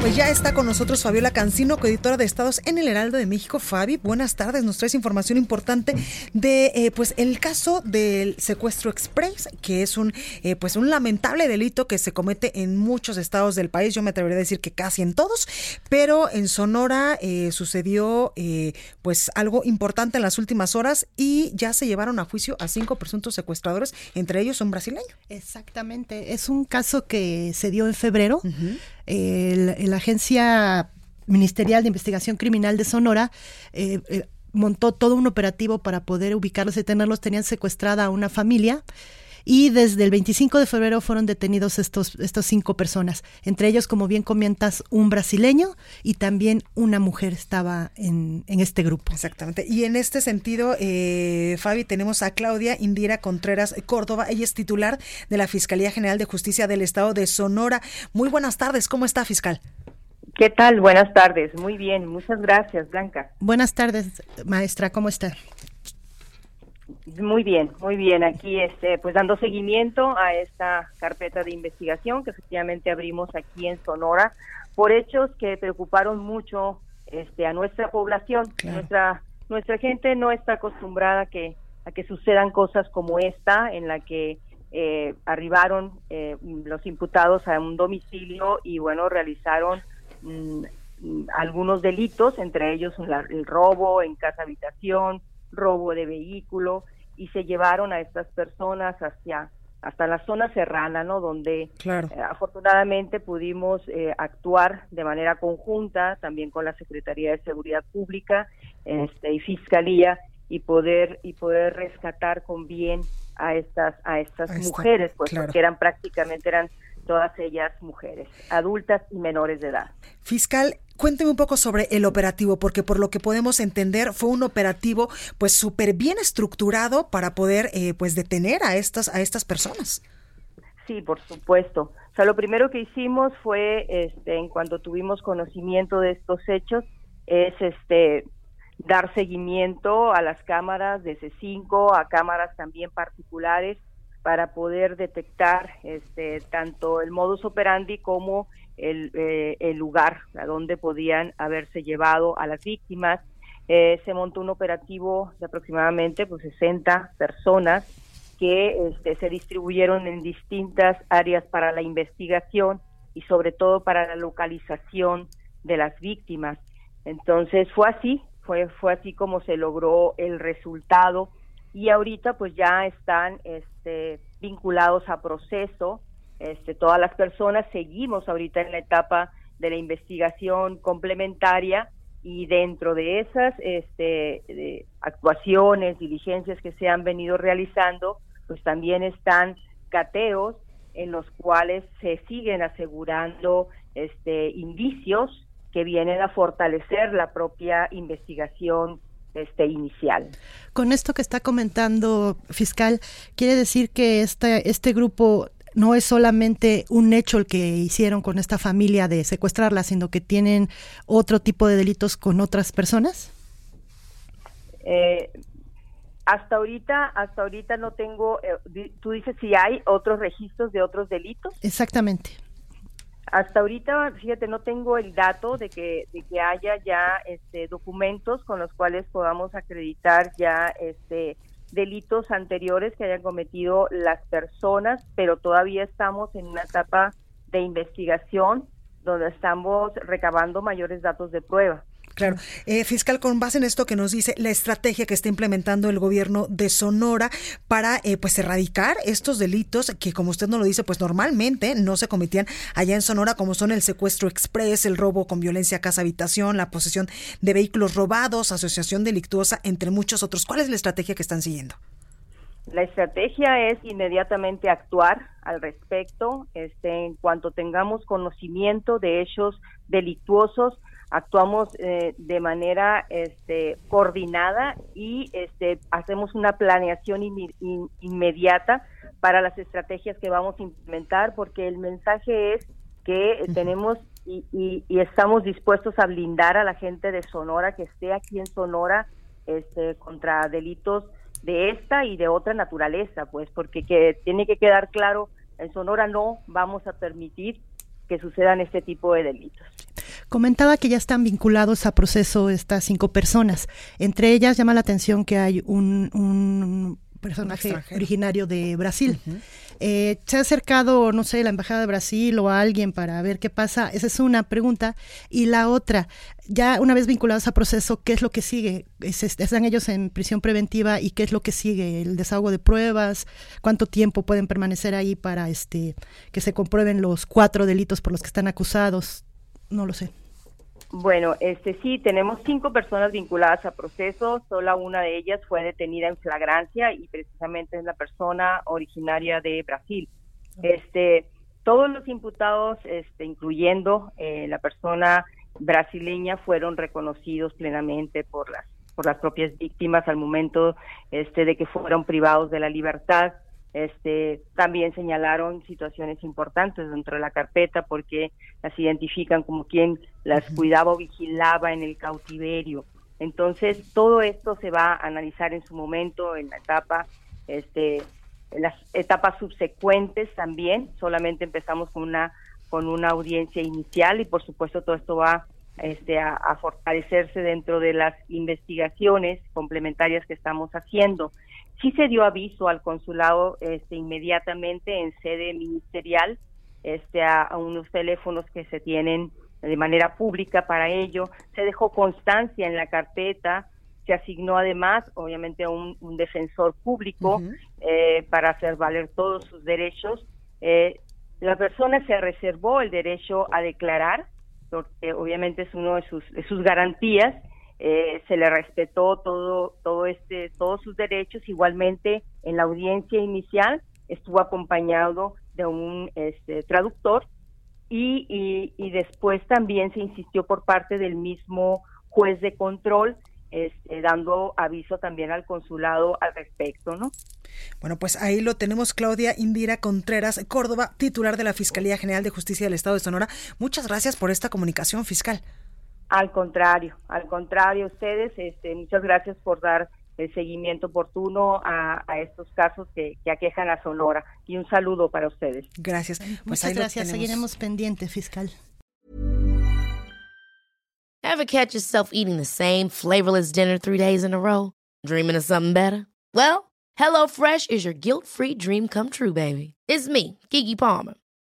Pues ya está con nosotros Fabiola Cancino, coeditora de Estados en el Heraldo de México. Fabi, buenas tardes. Nos traes información importante de eh, pues el caso del secuestro express, que es un eh, pues un lamentable delito que se comete en muchos estados del país. Yo me atrevería a decir que casi en todos, pero en Sonora eh, sucedió pues algo importante en las últimas horas y ya se llevaron a juicio a cinco presuntos secuestradores, entre ellos un brasileño. Exactamente. Es un caso que se dio en febrero la Agencia Ministerial de Investigación Criminal de Sonora eh, eh, montó todo un operativo para poder ubicarlos y tenerlos. Tenían secuestrada a una familia. Y desde el 25 de febrero fueron detenidos estos, estos cinco personas, entre ellos, como bien comentas, un brasileño y también una mujer estaba en, en este grupo. Exactamente. Y en este sentido, eh, Fabi, tenemos a Claudia Indira Contreras Córdoba. Ella es titular de la Fiscalía General de Justicia del Estado de Sonora. Muy buenas tardes. ¿Cómo está, fiscal? ¿Qué tal? Buenas tardes. Muy bien. Muchas gracias, Blanca. Buenas tardes, maestra. ¿Cómo está? Muy bien, muy bien. Aquí, este, pues dando seguimiento a esta carpeta de investigación que efectivamente abrimos aquí en Sonora por hechos que preocuparon mucho, este, a nuestra población. Nuestra nuestra gente no está acostumbrada a que a que sucedan cosas como esta, en la que eh, arribaron eh, los imputados a un domicilio y bueno realizaron mm, algunos delitos, entre ellos el robo en casa habitación, robo de vehículo y se llevaron a estas personas hacia hasta la zona serrana, ¿no? Donde eh, afortunadamente pudimos eh, actuar de manera conjunta, también con la Secretaría de Seguridad Pública este, y Fiscalía y poder y poder rescatar con bien a estas a estas mujeres, pues porque eran prácticamente eran todas ellas mujeres, adultas y menores de edad. Fiscal, Cuénteme un poco sobre el operativo, porque por lo que podemos entender fue un operativo pues súper bien estructurado para poder eh, pues detener a estas, a estas personas. Sí, por supuesto. O sea, lo primero que hicimos fue, este, en cuanto tuvimos conocimiento de estos hechos, es este dar seguimiento a las cámaras de C5, a cámaras también particulares para poder detectar este, tanto el modus operandi como el, eh, lugar a donde podían haberse llevado a las víctimas. Eh, se montó un operativo de aproximadamente pues 60 personas que este, se distribuyeron en distintas áreas para la investigación y sobre todo para la localización de las víctimas. Entonces fue así, fue, fue así como se logró el resultado y ahorita pues ya están este, vinculados a proceso este, todas las personas. Seguimos ahorita en la etapa de la investigación complementaria y dentro de esas este, actuaciones, diligencias que se han venido realizando, pues también están cateos en los cuales se siguen asegurando este, indicios que vienen a fortalecer la propia investigación este, inicial. Con esto que está comentando, fiscal, quiere decir que este, este grupo no es solamente un hecho el que hicieron con esta familia de secuestrarla, sino que tienen otro tipo de delitos con otras personas? Eh, hasta ahorita, hasta ahorita no tengo, eh, tú dices si hay otros registros de otros delitos. Exactamente. Hasta ahorita, fíjate, no tengo el dato de que, de que haya ya este, documentos con los cuales podamos acreditar ya este, delitos anteriores que hayan cometido las personas, pero todavía estamos en una etapa de investigación donde estamos recabando mayores datos de prueba. Claro. Eh, fiscal, con base en esto que nos dice la estrategia que está implementando el gobierno de Sonora para eh, pues erradicar estos delitos que, como usted nos lo dice, pues normalmente no se cometían allá en Sonora, como son el secuestro express, el robo con violencia casa habitación, la posesión de vehículos robados, asociación delictuosa, entre muchos otros. ¿Cuál es la estrategia que están siguiendo? La estrategia es inmediatamente actuar al respecto. Este, en cuanto tengamos conocimiento de hechos delictuosos, actuamos eh, de manera este, coordinada y este, hacemos una planeación inmediata para las estrategias que vamos a implementar, porque el mensaje es que tenemos y, y, estamos dispuestos a blindar a la gente de Sonora que esté aquí en Sonora este, contra delitos de esta y de otra naturaleza, pues porque que tiene que quedar claro, en Sonora no vamos a permitir que sucedan este tipo de delitos. Comentaba que ya están vinculados a proceso estas cinco personas. Entre ellas llama la atención que hay un, personaje originario de Brasil. Eh, ¿Se ha acercado, no sé, la Embajada de Brasil o a alguien para ver qué pasa? Esa es una pregunta. Y la otra, ya una vez vinculados a proceso, ¿qué es lo que sigue? ¿Están ellos en prisión preventiva y qué es lo que sigue? ¿El desahogo de pruebas? ¿Cuánto tiempo pueden permanecer ahí para este que se comprueben los cuatro delitos por los que están acusados? No lo sé. Bueno, este sí, tenemos cinco personas vinculadas a proceso, solo una de ellas fue detenida en flagrancia y precisamente es la persona originaria de Brasil. Este, todos los imputados, este, incluyendo eh, la persona brasileña, fueron reconocidos plenamente por las por las propias víctimas al momento este de que fueron privados de la libertad. Este, también señalaron situaciones importantes dentro de la carpeta porque las identifican como quien las cuidaba o vigilaba en el cautiverio. Entonces, todo esto se va a analizar en su momento, en la etapa, este, en las etapas subsecuentes también. Solamente empezamos con una con una audiencia inicial y por supuesto todo esto va este, a, a fortalecerse dentro de las investigaciones complementarias que estamos haciendo. Sí se dio aviso al consulado este, inmediatamente en sede ministerial este, a, unos teléfonos que se tienen de manera pública para ello. Se dejó constancia en la carpeta, se asignó además, obviamente, a un, defensor público eh, para hacer valer todos sus derechos. Eh, la persona se reservó el derecho a declarar, porque obviamente es uno de sus, de sus garantías, eh, se le respetó todo, todo este, todos sus derechos. Igualmente, en la audiencia inicial estuvo acompañado de un este, traductor y, y, después también se insistió por parte del mismo juez de control este, dando aviso también al consulado al respecto, ¿no? Bueno, pues ahí lo tenemos, Claudia Indira Contreras, Córdoba, titular de la Fiscalía General de Justicia del Estado de Sonora. Muchas gracias por esta comunicación fiscal. Al contrario, al contrario, ustedes, este, muchas gracias por dar el seguimiento oportuno a, estos casos que, aquejan a Sonora. Y un saludo para ustedes. Gracias. Pues Muchas gracias. Seguiremos pendiente, fiscal. Ever catch yourself eating the same flavorless dinner three days in a row? Dreaming of something better? Well, HelloFresh is your guilt-free dream come true, baby. It's me, Kiki Palmer.